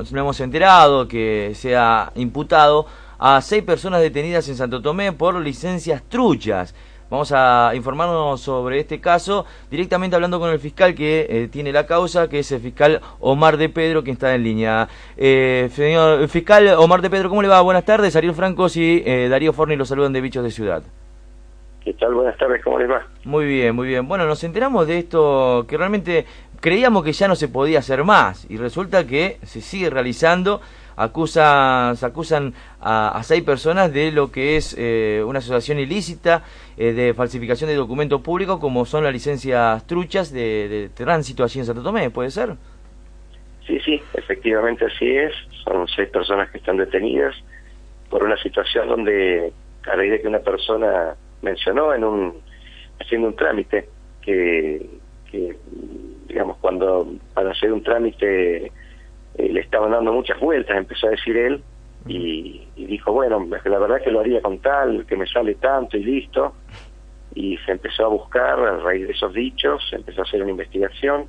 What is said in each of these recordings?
Nos hemos enterado que se ha imputado a seis personas detenidas en Santo Tomé por licencias truchas. Vamos a informarnos sobre este caso directamente hablando con el fiscal que eh, tiene la causa, que es el fiscal Omar de Pedro, que está en línea. Eh, señor fiscal Omar de Pedro, ¿cómo le va? Buenas tardes. Ariel Francos y eh, Darío Forni los saludan de Bichos de Ciudad. ¿Qué tal? Buenas tardes, ¿cómo les va? Muy bien, muy bien. Bueno, nos enteramos de esto que realmente creíamos que ya no se podía hacer más y resulta que se sigue realizando acusan, se acusan a, seis personas de lo que es eh, una asociación ilícita eh, de falsificación de documentos públicos, como son las licencias truchas de, tránsito allí en Santo Tomé, ¿puede ser? Sí, sí, efectivamente así es. Son seis personas que están detenidas por una situación donde, a raíz de que una persona mencionó en un haciendo un trámite que, digamos, cuando para hacer un trámite eh, le estaban dando muchas vueltas, empezó a decir él, y, dijo, bueno, la verdad que lo haría con tal, que me sale tanto y listo, y se empezó a buscar a raíz de esos dichos, se empezó a hacer una investigación,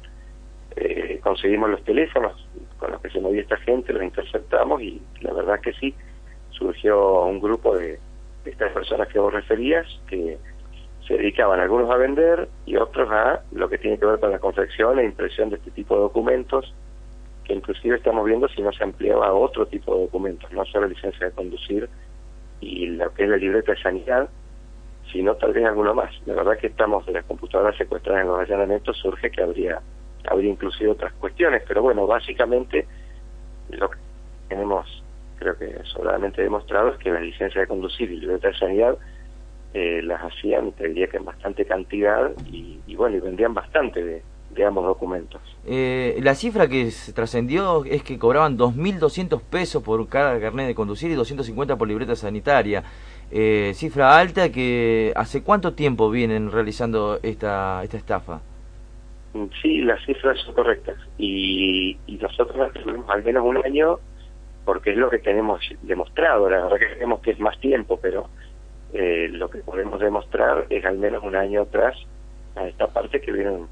eh, conseguimos los teléfonos con los que se movía esta gente, los interceptamos y la verdad que sí, surgió un grupo de estas personas que vos referías que se dedicaban algunos a vender y otros a lo que tiene que ver con la confección e impresión de este tipo de documentos que inclusive estamos viendo si no se ampliaba a otro tipo de documentos, no solo licencia de conducir y lo que es la libreta de sanidad, sino tal vez alguno más. La verdad que estamos de las computadoras secuestradas en los allanamientos, surge que habría, habría inclusive otras cuestiones, pero bueno, básicamente lo que tenemos, creo que sobradamente demostrado, es que la licencia de conducir y libreta de sanidad eh, las hacían, te diría que en bastante cantidad, y, y bueno, y vendían bastante de, de ambos documentos. Eh, la cifra que se trascendió es que cobraban 2.200 pesos por cada carnet de conducir y 250 por libreta sanitaria. Eh, cifra alta que hace cuánto tiempo vienen realizando esta, esta estafa. Mm, sí, las cifras son correctas y, y nosotros al menos un año porque es lo que tenemos demostrado. La verdad que creemos que es más tiempo, pero eh, lo que podemos demostrar es al menos un año atrás a esta parte que vienen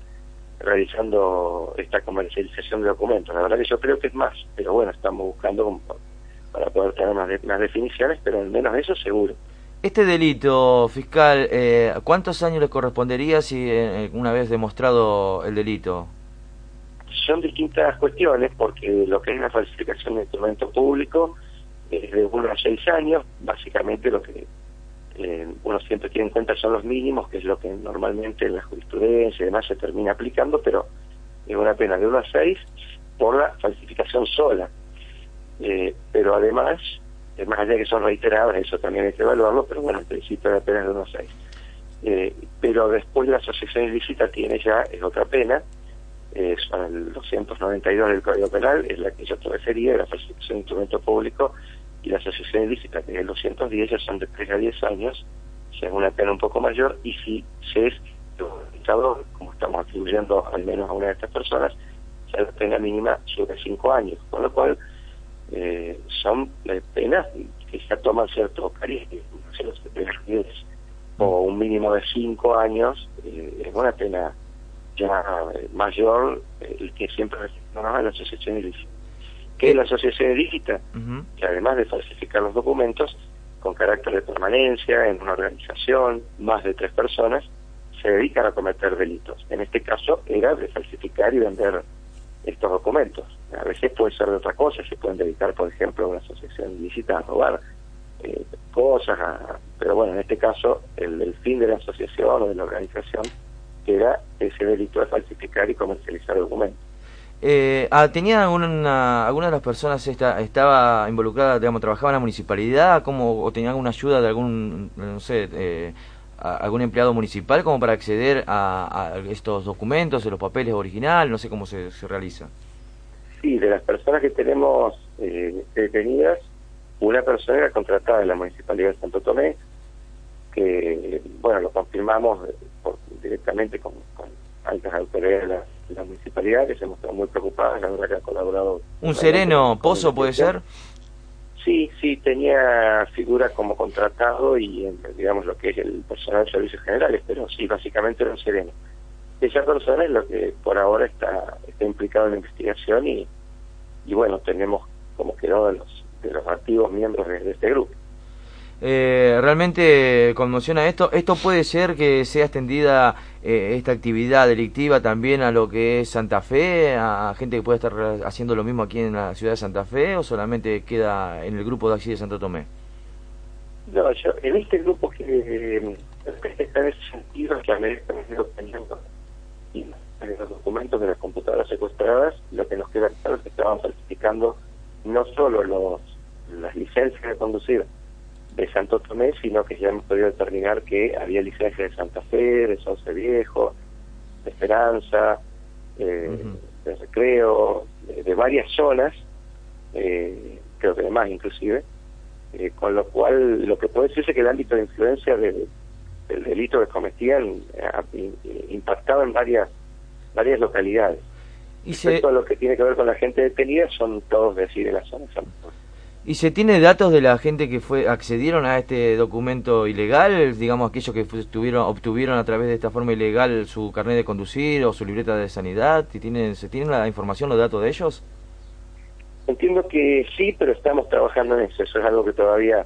realizando esta comercialización de documentos. La verdad que yo creo que es más, pero bueno, estamos buscando para poder tener más, definiciones, pero al menos eso seguro. Este delito fiscal, eh, ¿cuántos años le correspondería si eh, una vez demostrado el delito? Son distintas cuestiones, porque lo que es la falsificación de instrumento público es de uno a seis años, básicamente lo que eh, uno siempre tiene en cuenta son los mínimos, que es lo que normalmente en la jurisprudencia y demás se termina aplicando, pero es una pena de 1 a 6 por la falsificación sola. Eh, pero además, es más allá de que son reiteradas, eso también hay que evaluarlo, pero bueno, el principio de pena de 1 a 6. Eh, pero después la asociación ilícita tiene ya, es otra pena, son el 292 del Código Penal, es la que yo te la falsificación de instrumento público, y la asociación ilícita, que es el 210, ya son de 3 a 10 años, si es una pena un poco mayor, y si se es como estamos atribuyendo al menos a una de estas personas, ya la pena mínima sobre 5 años, con lo cual eh, son eh, penas que ya toman cierto cariño, o un mínimo de 5 años, eh, es una pena ya mayor, el que siempre no a la asociación ilícita que es la asociación ilícita, que además de falsificar los documentos, con carácter de permanencia en una organización, más de tres personas, se dedican a cometer delitos. En este caso era de falsificar y vender estos documentos. A veces puede ser de otra cosa, se pueden dedicar, por ejemplo, a una asociación ilícita a robar eh, cosas, pero bueno, en este caso el, el fin de la asociación o de la organización era ese delito de falsificar y comercializar documentos. Eh, ah, ¿Tenía alguna, alguna de las personas esta, estaba involucrada, digamos, trabajaba en la municipalidad como, o tenía alguna ayuda de algún, no sé, eh, algún empleado municipal como para acceder a, estos documentos, de los papeles originales, no sé cómo se, se realiza? Sí, de las personas que tenemos eh, detenidas, una persona era contratada en la Municipalidad de Santo Tomé, que, bueno, lo confirmamos directamente con, altas autoridades de la, municipalidad, que se mostró muy preocupadas, la verdad que ha colaborado. ¿Un sereno Pozo puede ser? Sí, sí, tenía figura como contratado y, digamos, lo que es el personal de servicios generales, pero sí, básicamente era un sereno. Esa persona es lo que por ahora está, está implicado en la investigación y, y bueno, tenemos como quedó de los, de los activos miembros de este grupo. Eh, realmente conmociona esto. ¿Esto puede ser que sea extendida eh, esta actividad delictiva también a lo que es Santa Fe, a gente que puede estar haciendo lo mismo aquí en la ciudad de Santa Fe o solamente queda en el grupo de aquí de Santo Tomé? No, yo, en este grupo que eh, está en ese sentido que América ha teniendo y los documentos de las computadoras secuestradas, lo que nos queda claro es que estaban falsificando no solo los las licencias de conducir, de Santo Tomé, sino que ya hemos podido determinar que había licencias de Santa Fe, de Sauce Viejo, de Esperanza, eh, de Recreo, de, varias zonas, eh, creo que de más inclusive, eh, con lo cual lo que puede decirse es que el ámbito de influencia del delito que cometían impactaba en varias varias localidades. Y Respecto a lo que tiene que ver con la gente detenida, son todos de de la zona. ¿Y se tiene datos de la gente que fue accedieron a este documento ilegal, digamos aquellos que tuvieron, obtuvieron a través de esta forma ilegal su carnet de conducir o su libreta de sanidad? ¿Se tiene, ¿Se tiene la información, los datos de ellos? Entiendo que sí, pero estamos trabajando en eso. Eso es algo que todavía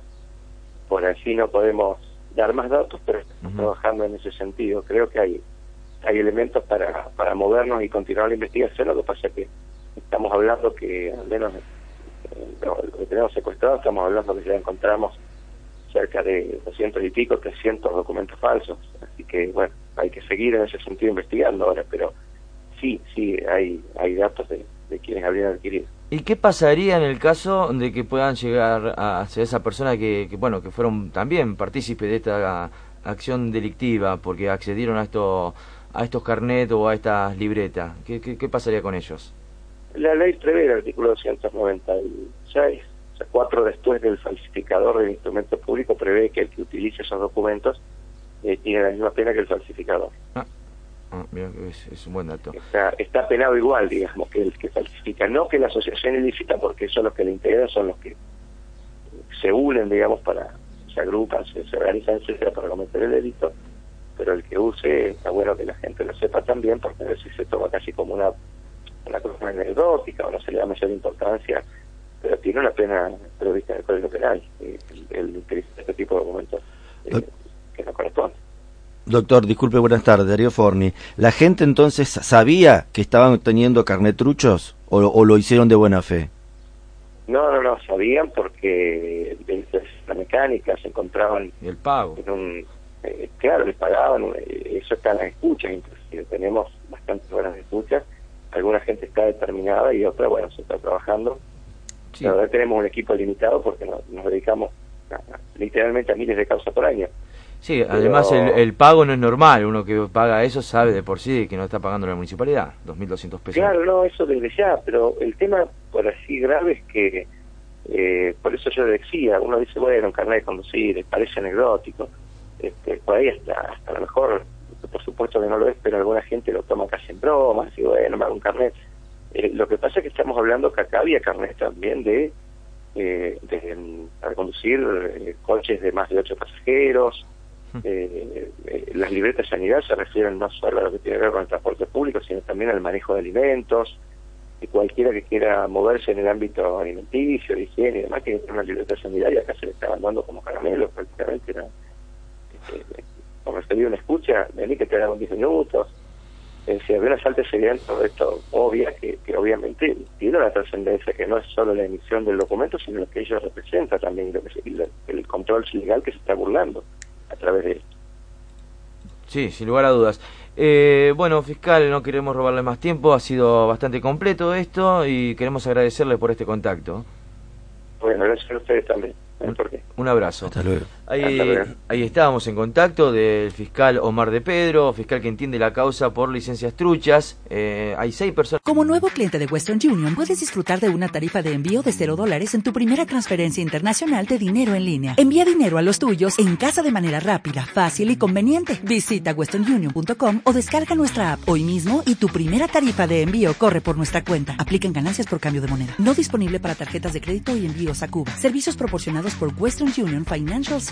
por así no podemos dar más datos, pero estamos trabajando en ese sentido. Creo que hay hay elementos para, para movernos y continuar la investigación. Lo que pasa es que estamos hablando que al menos lo que tenemos secuestrado, estamos hablando que ya encontramos cerca de 200 y pico, 300 documentos falsos. Así que, bueno, hay que seguir en ese sentido investigando ahora, pero sí, sí, hay, hay datos de, quienes habrían adquirido. ¿Y qué pasaría en el caso de que puedan llegar a ser esa persona que, bueno, que fueron también partícipes de esta acción delictiva porque accedieron a, esto, a estos carnet o a estas libretas? ¿Qué, qué, qué pasaría con ellos? La ley prevé el artículo 296, o sea, cuatro después del falsificador del instrumento público, prevé que el que utilice esos documentos eh, tiene la misma pena que el falsificador. Ah, ah es, un buen dato. Está, está penado igual, digamos, que el que falsifica, no que la asociación ilícita, porque eso los que le integran son los que se unen, digamos, para, se agrupan, se, se organizan, etcétera, para cometer el delito, pero el que use, está bueno que la gente lo sepa también, porque a veces se toma casi como una una cosa anecdótica o no se le da mayor importancia, pero tiene una pena prevista en el Código Penal, eh, el, este tipo de documentos eh, que no corresponde. Doctor, disculpe, buenas tardes, Darío Forni. ¿La gente entonces sabía que estaban teniendo carnetruchos o, o lo hicieron de buena fe? No, no, no, sabían porque la mecánica se encontraban... ¿Y el pago? En un, eh, claro, les pagaban, eso está en las escuchas, inclusive tenemos bastantes horas de escuchas alguna gente está determinada y otra, bueno, se está trabajando. La verdad tenemos un equipo limitado porque nos, dedicamos literalmente a miles de causas por año. Sí, además el, pago no es normal, uno que paga eso sabe de por sí que no está pagando la municipalidad, 2.200 pesos. Claro, no, eso desde ya, pero el tema por así grave es que, eh, por eso yo decía, uno dice, bueno, un carnet de conducir, parece anecdótico, este, por ahí hasta, hasta a lo mejor por supuesto que no lo es, pero alguna gente lo toma casi en broma, y bueno, me hago un carnet. Eh, lo que pasa es que estamos hablando que acá había carnet también de, eh, de para conducir eh, coches de más de ocho pasajeros. las libretas de sanidad se refieren no solo a lo que tiene que ver con el transporte público, sino también al manejo de alimentos. Y cualquiera que quiera moverse en el ámbito alimenticio, de higiene y demás, tiene que tener una libreta y acá se le estaban dando como caramelos prácticamente. Era, se dio una escucha, vení que te hagan 10 minutos. Es decir, había una falta de seguridad todo esto obvia que, obviamente tiene una trascendencia que no es solo la emisión del documento, sino lo que ellos representan también, lo que el, control legal que se está burlando a través de esto. Sí, sin lugar a dudas. Eh, bueno, fiscal, no queremos robarle más tiempo, ha sido bastante completo esto y queremos agradecerle por este contacto. Bueno, gracias a ustedes también. Por qué. Un abrazo. Hasta luego. Ahí, estábamos en contacto del fiscal Omar de Pedro, fiscal que entiende la causa por licencias truchas. Eh, hay seis personas. Como nuevo cliente de Western Union, puedes disfrutar de una tarifa de envío de 0 dólares en tu primera transferencia internacional de dinero en línea. Envía dinero a los tuyos en casa de manera rápida, fácil y conveniente. Visita westernunion.com o descarga nuestra app hoy mismo y tu primera tarifa de envío corre por nuestra cuenta. Aplican ganancias por cambio de moneda. No disponible para tarjetas de crédito y envíos a Cuba. Servicios proporcionados por Western Union Financial